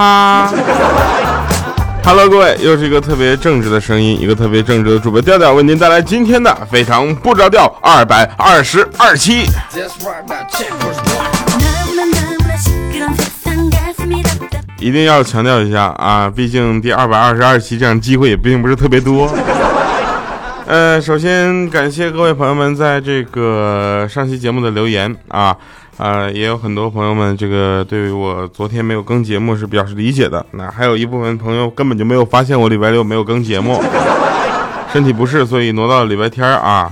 他。Hello，各位，又是一个特别正直的声音，一个特别正直的主播调调，为您带来今天的非常不着调二百二十二期。一定要强调一下啊，毕竟第二百二十二期这样机会也并不是特别多。呃，首先感谢各位朋友们在这个上期节目的留言啊。啊，也有很多朋友们，这个对于我昨天没有更节目是表示理解的。那还有一部分朋友根本就没有发现我礼拜六没有更节目，身体不适，所以挪到了礼拜天啊。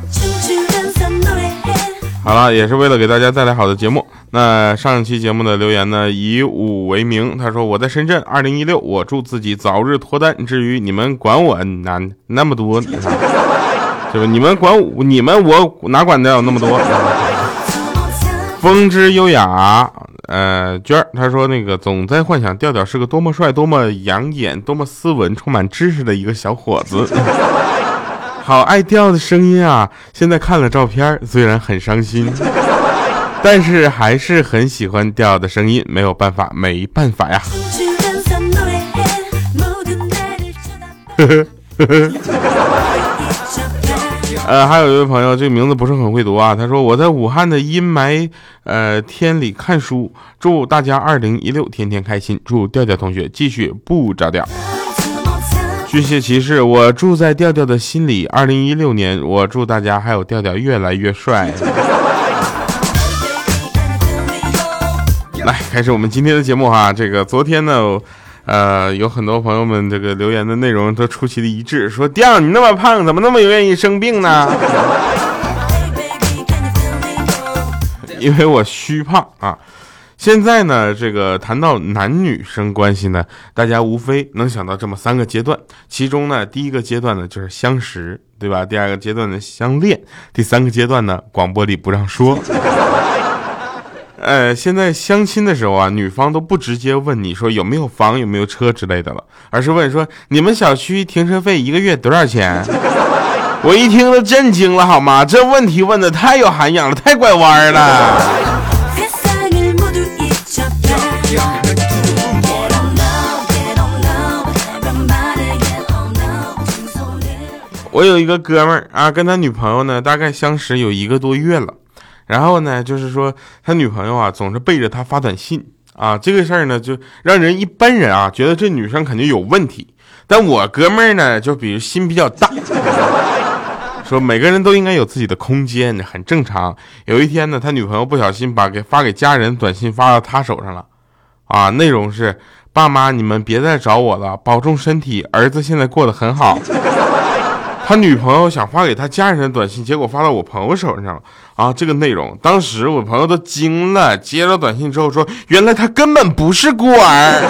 好了，也是为了给大家带来好的节目。那上一期节目的留言呢，以五为名，他说我在深圳，二零一六，我祝自己早日脱单。至于你们管我那那么多，对吧？你们管我你们，我哪管得了那么多？风之优雅，呃，娟儿，他说那个总在幻想调调是个多么帅、多么养眼、多么斯文、充满知识的一个小伙子，好爱调的声音啊！现在看了照片，虽然很伤心，但是还是很喜欢调的声音，没有办法，没办法呀。呵呵呵呵。呃，还有一位朋友，这个名字不是很会读啊。他说我在武汉的阴霾呃天里看书，祝大家二零一六天天开心，祝调调同学继续不着调。巨蟹骑士，我住在调调的心里。二零一六年，我祝大家还有调调越来越帅。来，开始我们今天的节目哈。这个昨天呢。呃，有很多朋友们这个留言的内容都出奇的一致，说调你那么胖，怎么那么愿意生病呢？因为我虚胖啊。现在呢，这个谈到男女生关系呢，大家无非能想到这么三个阶段，其中呢，第一个阶段呢就是相识，对吧？第二个阶段呢相恋，第三个阶段呢广播里不让说。呃，现在相亲的时候啊，女方都不直接问你说有没有房、有没有车之类的了，而是问说你们小区停车费一个月多少钱？我一听都震惊了，好吗？这问题问的太有涵养了，太拐弯了。我有一个哥们儿啊，跟他女朋友呢，大概相识有一个多月了。然后呢，就是说他女朋友啊，总是背着他发短信啊，这个事儿呢，就让人一般人啊觉得这女生肯定有问题。但我哥们儿呢，就比如心比较大，说每个人都应该有自己的空间，很正常。有一天呢，他女朋友不小心把给发给家人短信发到他手上了，啊，内容是爸妈你们别再找我了，保重身体，儿子现在过得很好。他女朋友想发给他家人的短信，结果发到我朋友手上了啊！这个内容，当时我朋友都惊了。接到短信之后说，原来他根本不是孤儿。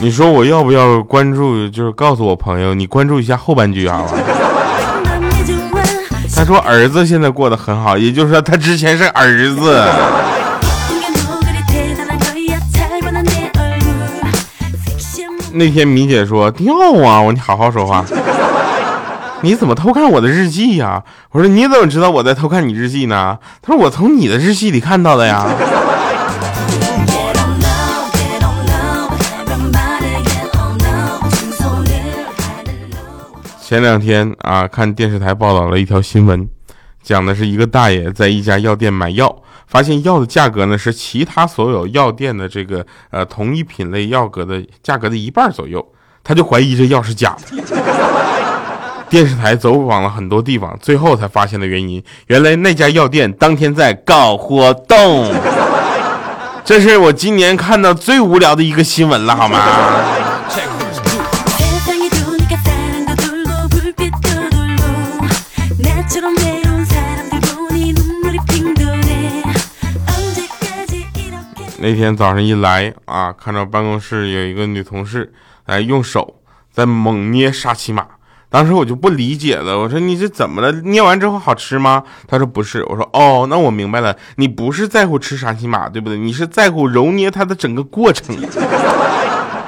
你说我要不要关注？就是告诉我朋友，你关注一下后半句好吧？他说儿子现在过得很好，也就是说他之前是儿子。那天米姐说掉啊，我说你好好说话，你怎么偷看我的日记呀？我说你怎么知道我在偷看你日记呢？他说我从你的日记里看到的呀。前两天啊，看电视台报道了一条新闻，讲的是一个大爷在一家药店买药。发现药的价格呢是其他所有药店的这个呃同一品类药格的价格的一半左右，他就怀疑这药是假的。电视台走访了很多地方，最后才发现的原因，原来那家药店当天在搞活动。这是我今年看到最无聊的一个新闻了，好吗？那天早上一来啊，看到办公室有一个女同事来用手在猛捏沙琪玛，当时我就不理解了，我说你这怎么了？捏完之后好吃吗？她说不是，我说哦，那我明白了，你不是在乎吃沙琪玛，对不对？你是在乎揉捏它的整个过程。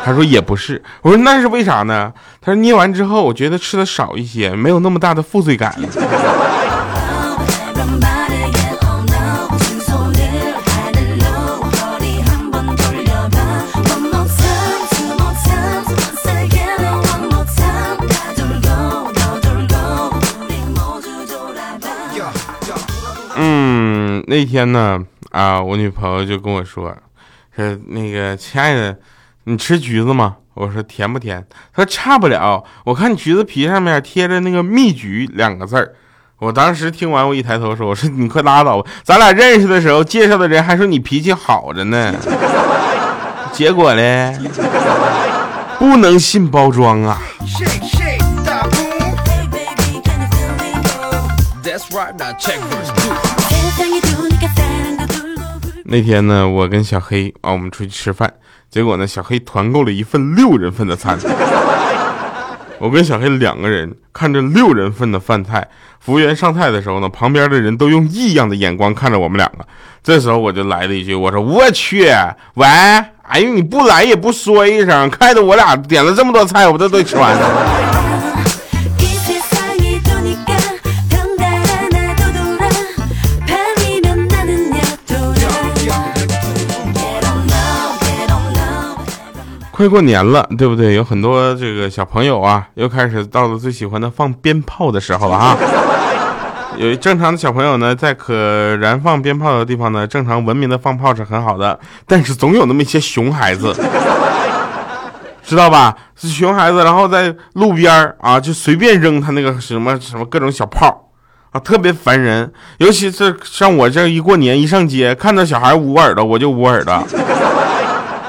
他说也不是，我说那是为啥呢？他说捏完之后，我觉得吃的少一些，没有那么大的负罪感。那天呢，啊，我女朋友就跟我说，说那个亲爱的，你吃橘子吗？我说甜不甜？她说差不了，我看橘子皮上面贴着那个蜜橘两个字儿。我当时听完，我一抬头说，我说你快拉倒吧，咱俩认识的时候介绍的人还说你脾气好着呢，结果嘞，不能信包装啊。那天呢，我跟小黑啊，我们出去吃饭，结果呢，小黑团购了一份六人份的餐。我跟小黑两个人看着六人份的饭菜，服务员上菜的时候呢，旁边的人都用异样的眼光看着我们两个。这时候我就来了一句，我说：“我去，喂，哎呦，你不来也不说一声，看得我俩点了这么多菜，我这都吃完了。”快过年了，对不对？有很多这个小朋友啊，又开始到了最喜欢的放鞭炮的时候了啊。有正常的小朋友呢，在可燃放鞭炮的地方呢，正常文明的放炮是很好的。但是总有那么一些熊孩子，知道吧？是熊孩子，然后在路边啊，就随便扔他那个什么什么各种小炮啊，特别烦人。尤其是像我这一过年一上街，看到小孩捂耳朵，我就捂耳朵。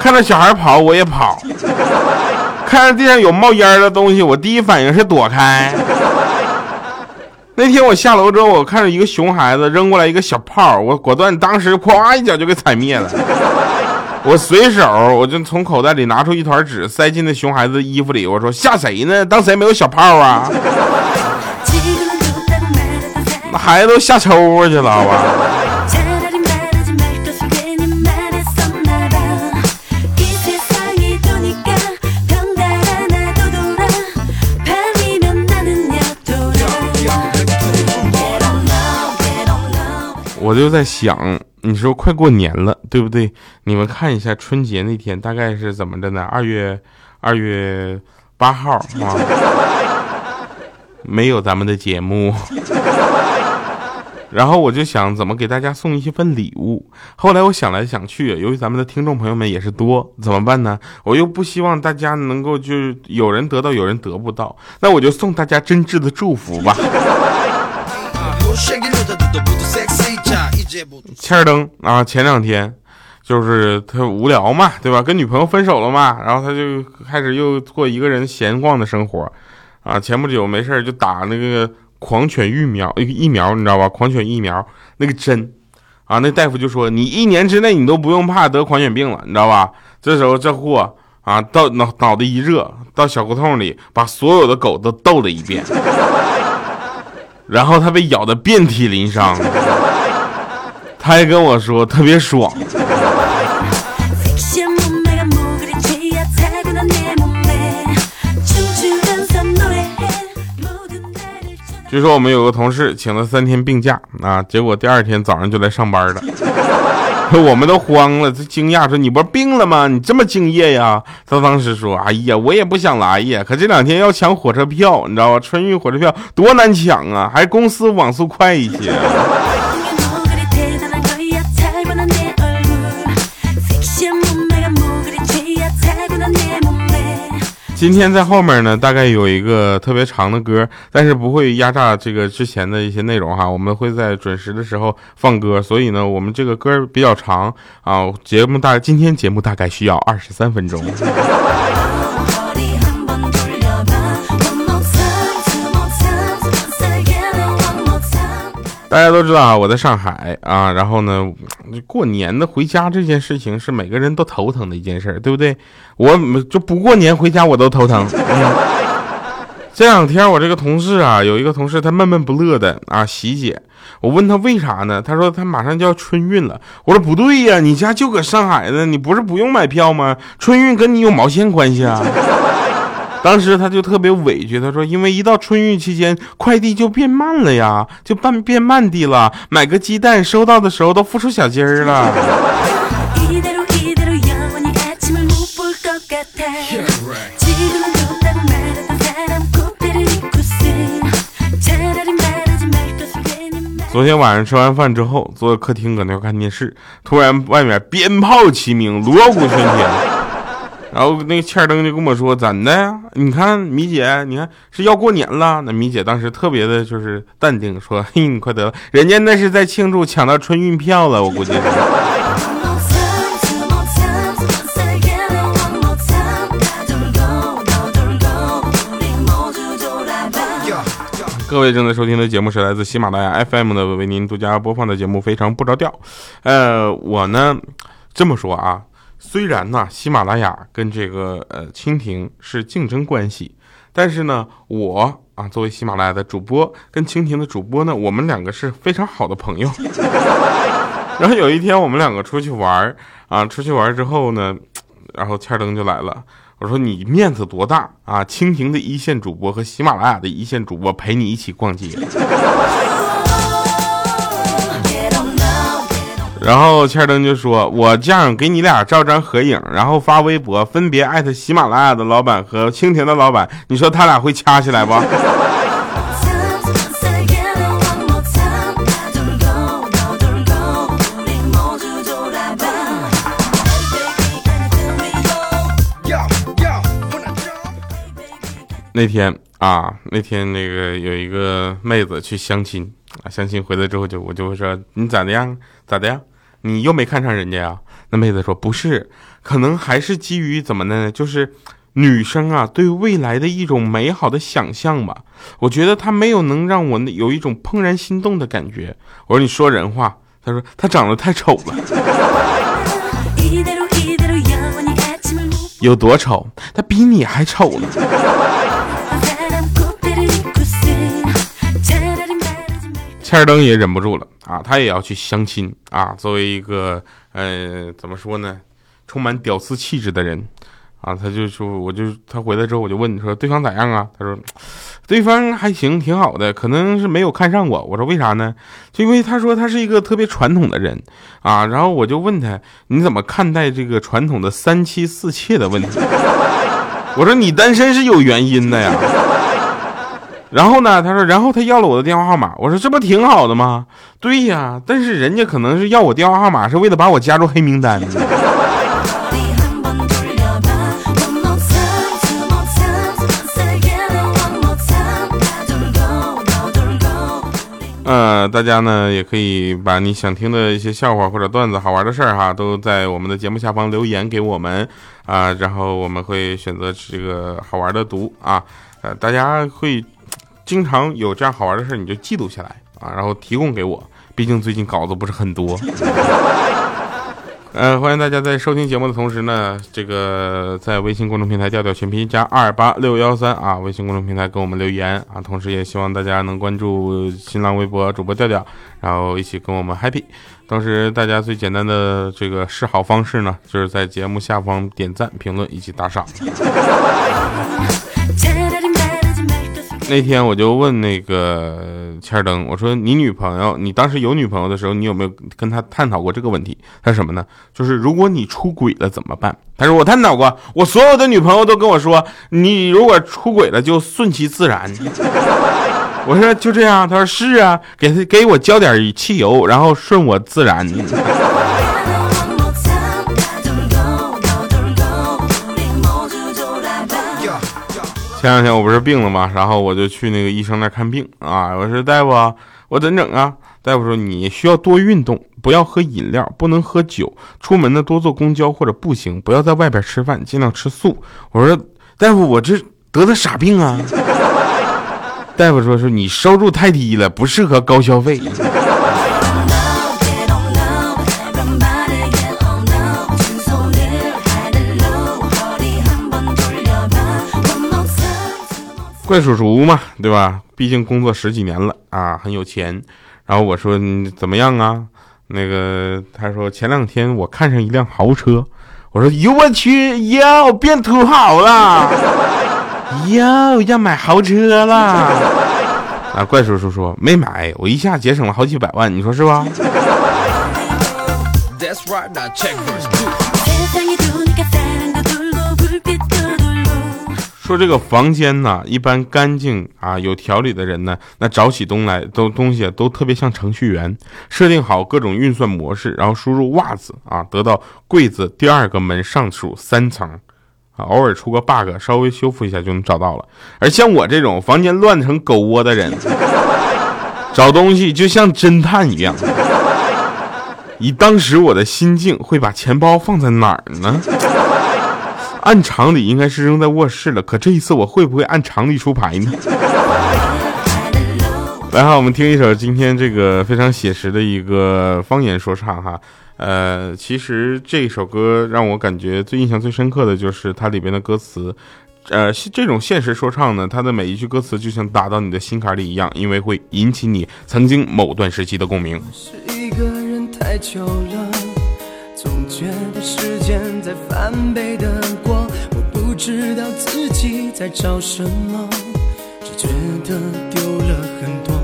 看到小孩跑，我也跑；看到地上有冒烟的东西，我第一反应是躲开。那天我下楼之后，我看到一个熊孩子扔过来一个小炮，我果断当时咵一脚就给踩灭了。我随手我就从口袋里拿出一团纸，塞进那熊孩子的衣服里，我说吓谁呢？当谁没有小炮啊？那孩子都吓抽过去了，好吧？我就在想，你说快过年了，对不对？你们看一下春节那天大概是怎么着呢？二月二月八号啊，没有咱们的节目。然后我就想怎么给大家送一份礼物。后来我想来想去，由于咱们的听众朋友们也是多，怎么办呢？我又不希望大家能够就是有人得到，有人得不到，那我就送大家真挚的祝福吧。欠儿登啊，前两天就是他无聊嘛，对吧？跟女朋友分手了嘛，然后他就开始又过一个人闲逛的生活，啊，前不久没事就打那个狂犬疫苗，疫苗你知道吧？狂犬疫苗那个针，啊，那大夫就说你一年之内你都不用怕得狂犬病了，你知道吧？这时候这货啊，到脑脑袋一热，到小胡同里把所有的狗都逗了一遍，然后他被咬得遍体鳞伤。他还跟我说特别爽。据说我们有个同事请了三天病假啊，结果第二天早上就来上班了，我们都慌了，这惊讶说：“你不是病了吗？你这么敬业呀？”他当时说：“哎呀，我也不想来呀，可这两天要抢火车票，你知道吧？春运火车票多难抢啊，还公司网速快一些。”今天在后面呢，大概有一个特别长的歌，但是不会压榨这个之前的一些内容哈。我们会在准时的时候放歌，所以呢，我们这个歌比较长啊。节目大，今天节目大概需要二十三分钟。大家都知道啊，我在上海啊，然后呢，过年的回家这件事情是每个人都头疼的一件事，对不对？我就不过年回家我都头疼。这两天我这个同事啊，有一个同事他闷闷不乐的啊，喜姐，我问他为啥呢？他说他马上就要春运了。我说不对呀，你家就搁上海呢，你不是不用买票吗？春运跟你有毛线关系啊？当时他就特别委屈，他说：“因为一到春运期间，快递就变慢了呀，就办变慢递了。买个鸡蛋收到的时候都孵出小鸡儿了。”昨天晚上吃完饭之后，坐在客厅搁那看电视，突然外面鞭炮齐鸣，锣鼓喧天。然后那个欠灯就跟我说：“怎的呀？你看米姐，你看是要过年了。”那米姐当时特别的就是淡定，说：“嘿，你快得了，人家那是在庆祝抢到春运票了，我估计。”各位正在收听的节目是来自喜马拉雅 FM 的，为您独家播放的节目非常不着调。呃，我呢这么说啊，虽然呢喜马拉雅跟这个呃蜻蜓是竞争关系，但是呢我啊作为喜马拉雅的主播跟蜻蜓的主播呢，我们两个是非常好的朋友。然后有一天我们两个出去玩啊，出去玩之后呢，然后欠灯就来了。我说你面子多大啊！蜻蜓的一线主播和喜马拉雅的一线主播陪你一起逛街。然后欠灯就说：“我这样给你俩照张合影，然后发微博，分别艾特喜马拉雅的老板和蜻蜓的老板，你说他俩会掐起来不？”那天啊，那天那个有一个妹子去相亲啊，相亲回来之后就我就会说你咋的样？咋的呀？你又没看上人家呀？那妹子说不是，可能还是基于怎么呢？就是女生啊对未来的一种美好的想象吧。我觉得她没有能让我有一种怦然心动的感觉。我说你说人话。她说她长得太丑了。有多丑？她比你还丑天灯也忍不住了啊，他也要去相亲啊。作为一个呃，怎么说呢，充满屌丝气质的人啊，他就说，我就他回来之后，我就问你说对方咋样啊？他说对方还行，挺好的，可能是没有看上我。我说为啥呢？就因为他说他是一个特别传统的人啊。然后我就问他，你怎么看待这个传统的三妻四妾的问题？我说你单身是有原因的呀。然后呢？他说，然后他要了我的电话号码。我说，这不挺好的吗？对呀，但是人家可能是要我电话号码，是为了把我加入黑名单。呃，大家呢也可以把你想听的一些笑话或者段子、好玩的事儿哈，都在我们的节目下方留言给我们啊，然后我们会选择这个好玩的读啊。呃，大家会。经常有这样好玩的事你就记录下来啊，然后提供给我。毕竟最近稿子不是很多。呃，欢迎大家在收听节目的同时呢，这个在微信公众平台调调全拼加二八六幺三啊，微信公众平台给我们留言啊。同时也希望大家能关注新浪微博主播调调，然后一起跟我们 happy。同时，大家最简单的这个示好方式呢，就是在节目下方点赞、评论以及打赏。那天我就问那个千灯，我说你女朋友，你当时有女朋友的时候，你有没有跟她探讨过这个问题？他说什么呢？就是如果你出轨了怎么办？他说我探讨过，我所有的女朋友都跟我说，你如果出轨了就顺其自然。我说就这样，他说是啊，给他给我浇点汽油，然后顺我自然。前两天我不是病了吗？然后我就去那个医生那看病啊。我说大夫，我怎整啊？大夫说你需要多运动，不要喝饮料，不能喝酒，出门呢多坐公交或者步行，不要在外边吃饭，尽量吃素。我说大夫，我这得的啥病啊？大夫说是你收入太低了，不适合高消费。怪叔叔嘛，对吧？毕竟工作十几年了啊，很有钱。然后我说你怎么样啊？那个他说前两天我看上一辆豪车。我说哟我去哟变土豪了，哟要买豪车了。啊，怪叔叔说没买，我一下节省了好几百万，你说是吧？说这个房间呢，一般干净啊有条理的人呢，那找起东来都东西都特别像程序员，设定好各种运算模式，然后输入袜子啊，得到柜子第二个门上数三层，啊，偶尔出个 bug，稍微修复一下就能找到了。而像我这种房间乱成狗窝的人，找东西就像侦探一样。以当时我的心境，会把钱包放在哪儿呢？按常理应该是扔在卧室了，可这一次我会不会按常理出牌呢？来哈，我们听一首今天这个非常写实的一个方言说唱哈。呃，其实这首歌让我感觉最印象最深刻的就是它里边的歌词。呃，这种现实说唱呢，它的每一句歌词就像打到你的心坎里一样，因为会引起你曾经某段时期的共鸣。是一个人太久了。总觉得时间在翻倍的不知道自己在找什么，只觉得丢了很多。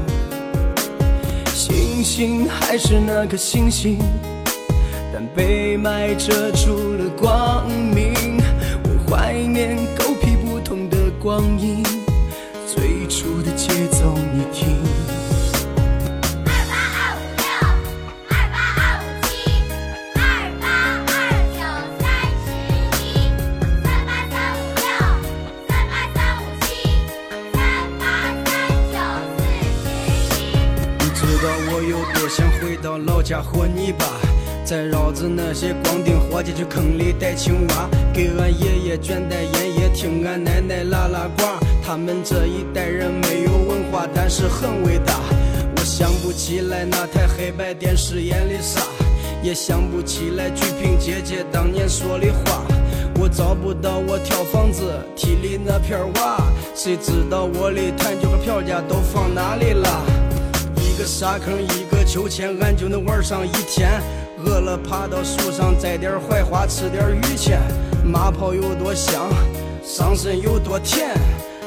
星星还是那颗星星，但被霾遮住了光明。我怀念狗屁不通的光阴，最初的节奏家和你爸，再绕着那些光腚伙计去坑里逮青蛙，给俺爷爷卷袋烟叶，听俺奶奶拉拉呱。他们这一代人没有文化，但是很伟大。我想不起来那台黑白电视演的啥，也想不起来鞠萍姐姐当年说的话。我找不到我挑房子梯里那片瓦，谁知道我的弹球和票价都放哪里了？一个沙坑，一个秋千，俺就能玩上一天。饿了爬到树上摘点槐花，吃点榆钱。马泡有多香，上身有多甜。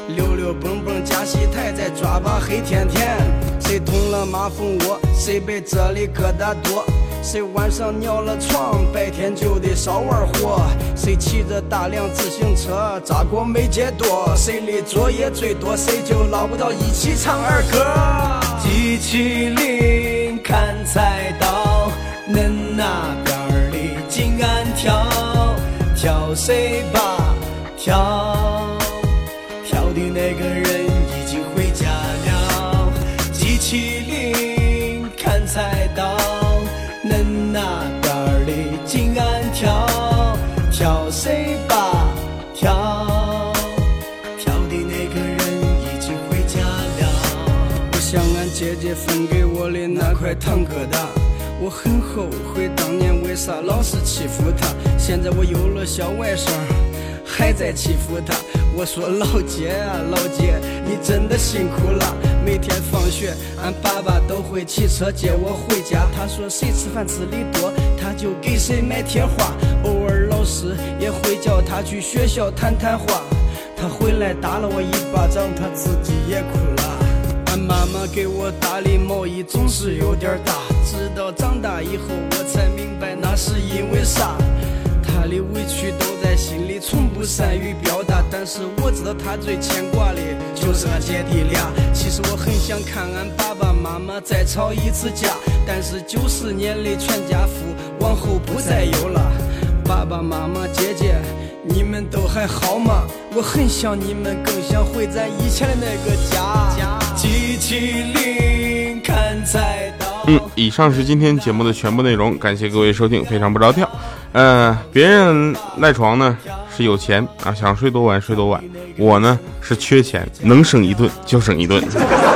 溜溜蹦蹦加戏台，再抓把黑甜甜。谁捅了马蜂窝，谁被这里疙瘩多。谁晚上尿了床，白天就得少玩火。谁骑着大辆自行车，扎过没街多。谁的作业最多，谁就捞不到一起唱儿歌。机器灵砍菜刀，恁那边儿的紧按跳，跳谁吧跳，跳的那个人已经回家了。机器灵砍菜刀，恁那边儿的紧按跳，跳谁给我的那块糖疙瘩，我很后悔当年为啥老是欺负她。现在我有了小外甥，还在欺负她。我说老姐啊，老姐，你真的辛苦了。每天放学，俺爸爸都会骑车接我回家。他说谁吃饭吃的多，他就给谁买贴画。偶尔老师也会叫他去学校谈谈话。他回来打了我一巴掌，他自己也哭俺。妈妈给我打的毛衣总是有点大，直到长大以后我才明白那是因为啥。她的委屈都在心里，从不善于表达。但是我知道她最牵挂的就是俺姐弟俩。其实我很想看俺爸爸妈妈再吵一次架，但是九十年的全家福往后不再有了。爸爸妈妈姐姐，你们都还好吗？我很想你们，更想回咱以前的那个家。机器灵看菜刀。嗯，以上是今天节目的全部内容，感谢各位收听，非常不着调。呃，别人赖床呢是有钱啊，想睡多晚睡多晚。我呢是缺钱，能省一顿就省一顿。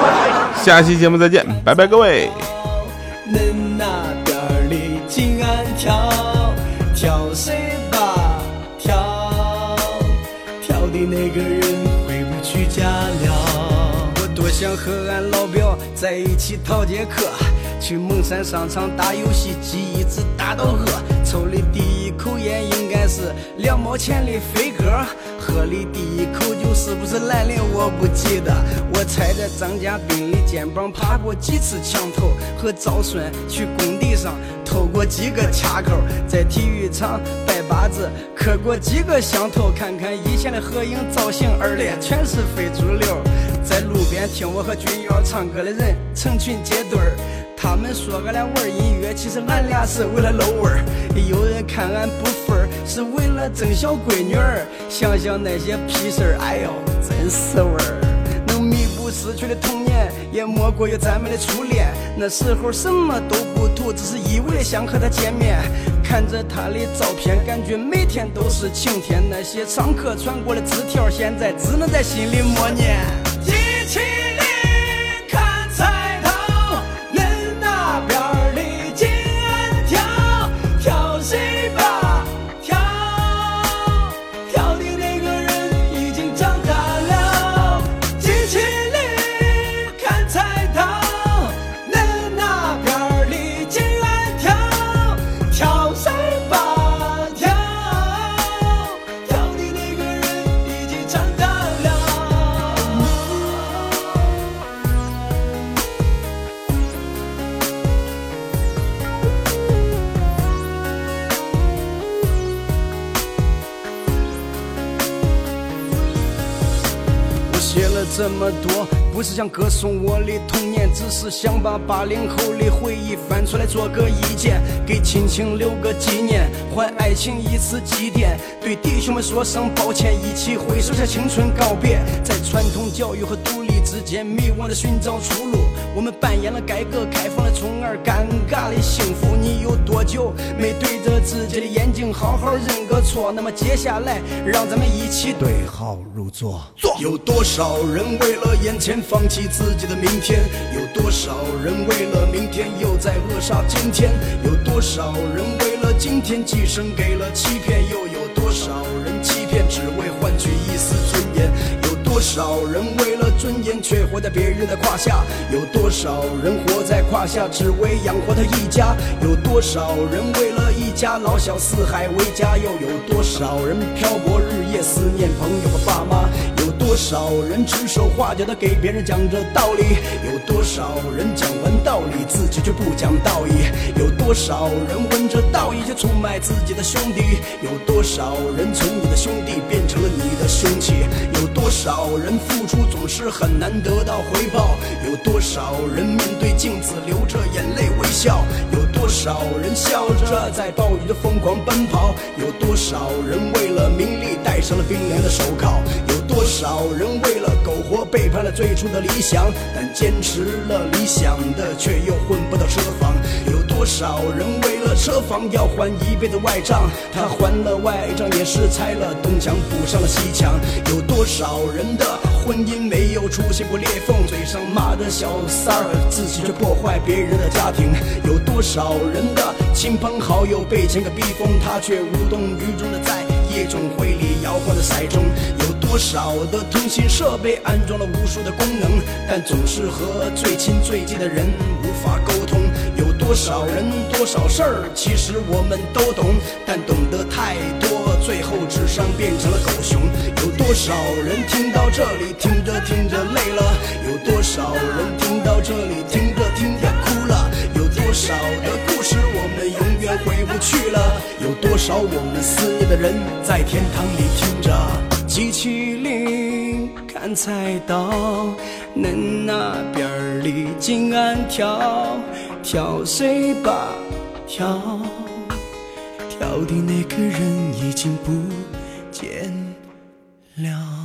下期节目再见，拜拜各位。恁那边里紧按的那个人回不去家了。我多想和俺老表在一起逃节课。去蒙山商场打游戏机，一直打到饿。抽的第一口烟应该是两毛钱的飞鸽，喝的第一口酒是不是兰陵我不记得。我踩着张家斌的肩膀爬过几次墙头，和赵顺去工地上偷过几个卡扣，在体育场拜把子磕过几个响头。看看以前的合影造型，二连全是非主流。在路边听我和君瑶唱歌的人成群结队儿，他们说俺俩玩音乐，其实俺俩是为了露味儿。有人看俺不忿儿，是为了争小闺女儿。想想那些屁事儿，哎呦，真是味儿。能弥补失去的童年，也莫过于咱们的初恋。那时候什么都不图，只是一味的想和她见面。看着她的照片，感觉每天都是晴天。那些上课传过的纸条，现在只能在心里默念。这么多，不是想歌颂我的童年，只是想把八零后的回忆翻出来做个意见，给亲情留个纪念，还爱情一次祭奠，对弟兄们说声抱歉，一起挥手向青春告别，在传统教育和独立之间迷惘的寻找出路。我们扮演了改革开放的宠儿，尴尬的幸福。你有多久没对着自己的眼睛好好认个错？那么接下来，让咱们一起对号入座。有多少人为了眼前放弃自己的明天？有多少人为了明天又在扼杀今天？有多少人为了今天寄生给了欺骗？又有多少人欺骗只为换取一丝尊严？有多少人为了尊严却活在别人的胯下？有多少人活在胯下只为养活他一家？有多少人为了一家老小四海为家？又有多少人漂泊日夜思念朋友和爸妈？多少人指手画脚的给别人讲着道理？有多少人讲完道理自己却不讲道义？有多少人闻着道义却出卖自己的兄弟？有多少人从你的兄弟变成了你的凶器？有多少人付出总是很难得到回报？有多少人面对镜子流着眼泪微笑？有多少人笑着在暴雨中疯狂奔跑？有多少人为了名利戴上了冰凉的手铐？有多少人为了苟活背叛了最初的理想？但坚持了理想的，却又混不到车房。有多少人为了车房要还一辈子外账？他还了外账，也是拆了东墙补上了西墙。有多少人的婚姻没有出现过裂缝？嘴上骂着小三儿，自己却破坏别人的家庭。有多少人的亲朋好友被钱给逼疯，他却无动于衷的在夜总会里摇晃着骰盅。有多少的通信设备安装了无数的功能，但总是和最亲最近的人无法沟通。有多少人多少事儿，其实我们都懂，但懂得太多，最后智商变成了狗熊。有多少人听到这里，听着听着累了？有多少人听到这里，听着听着哭了？有多少的故事我们永远回不去了？有多少我们思念的人在天堂里听着机器菜才到，恁那边的静安跳，跳谁吧跳？跳的那个人已经不见了。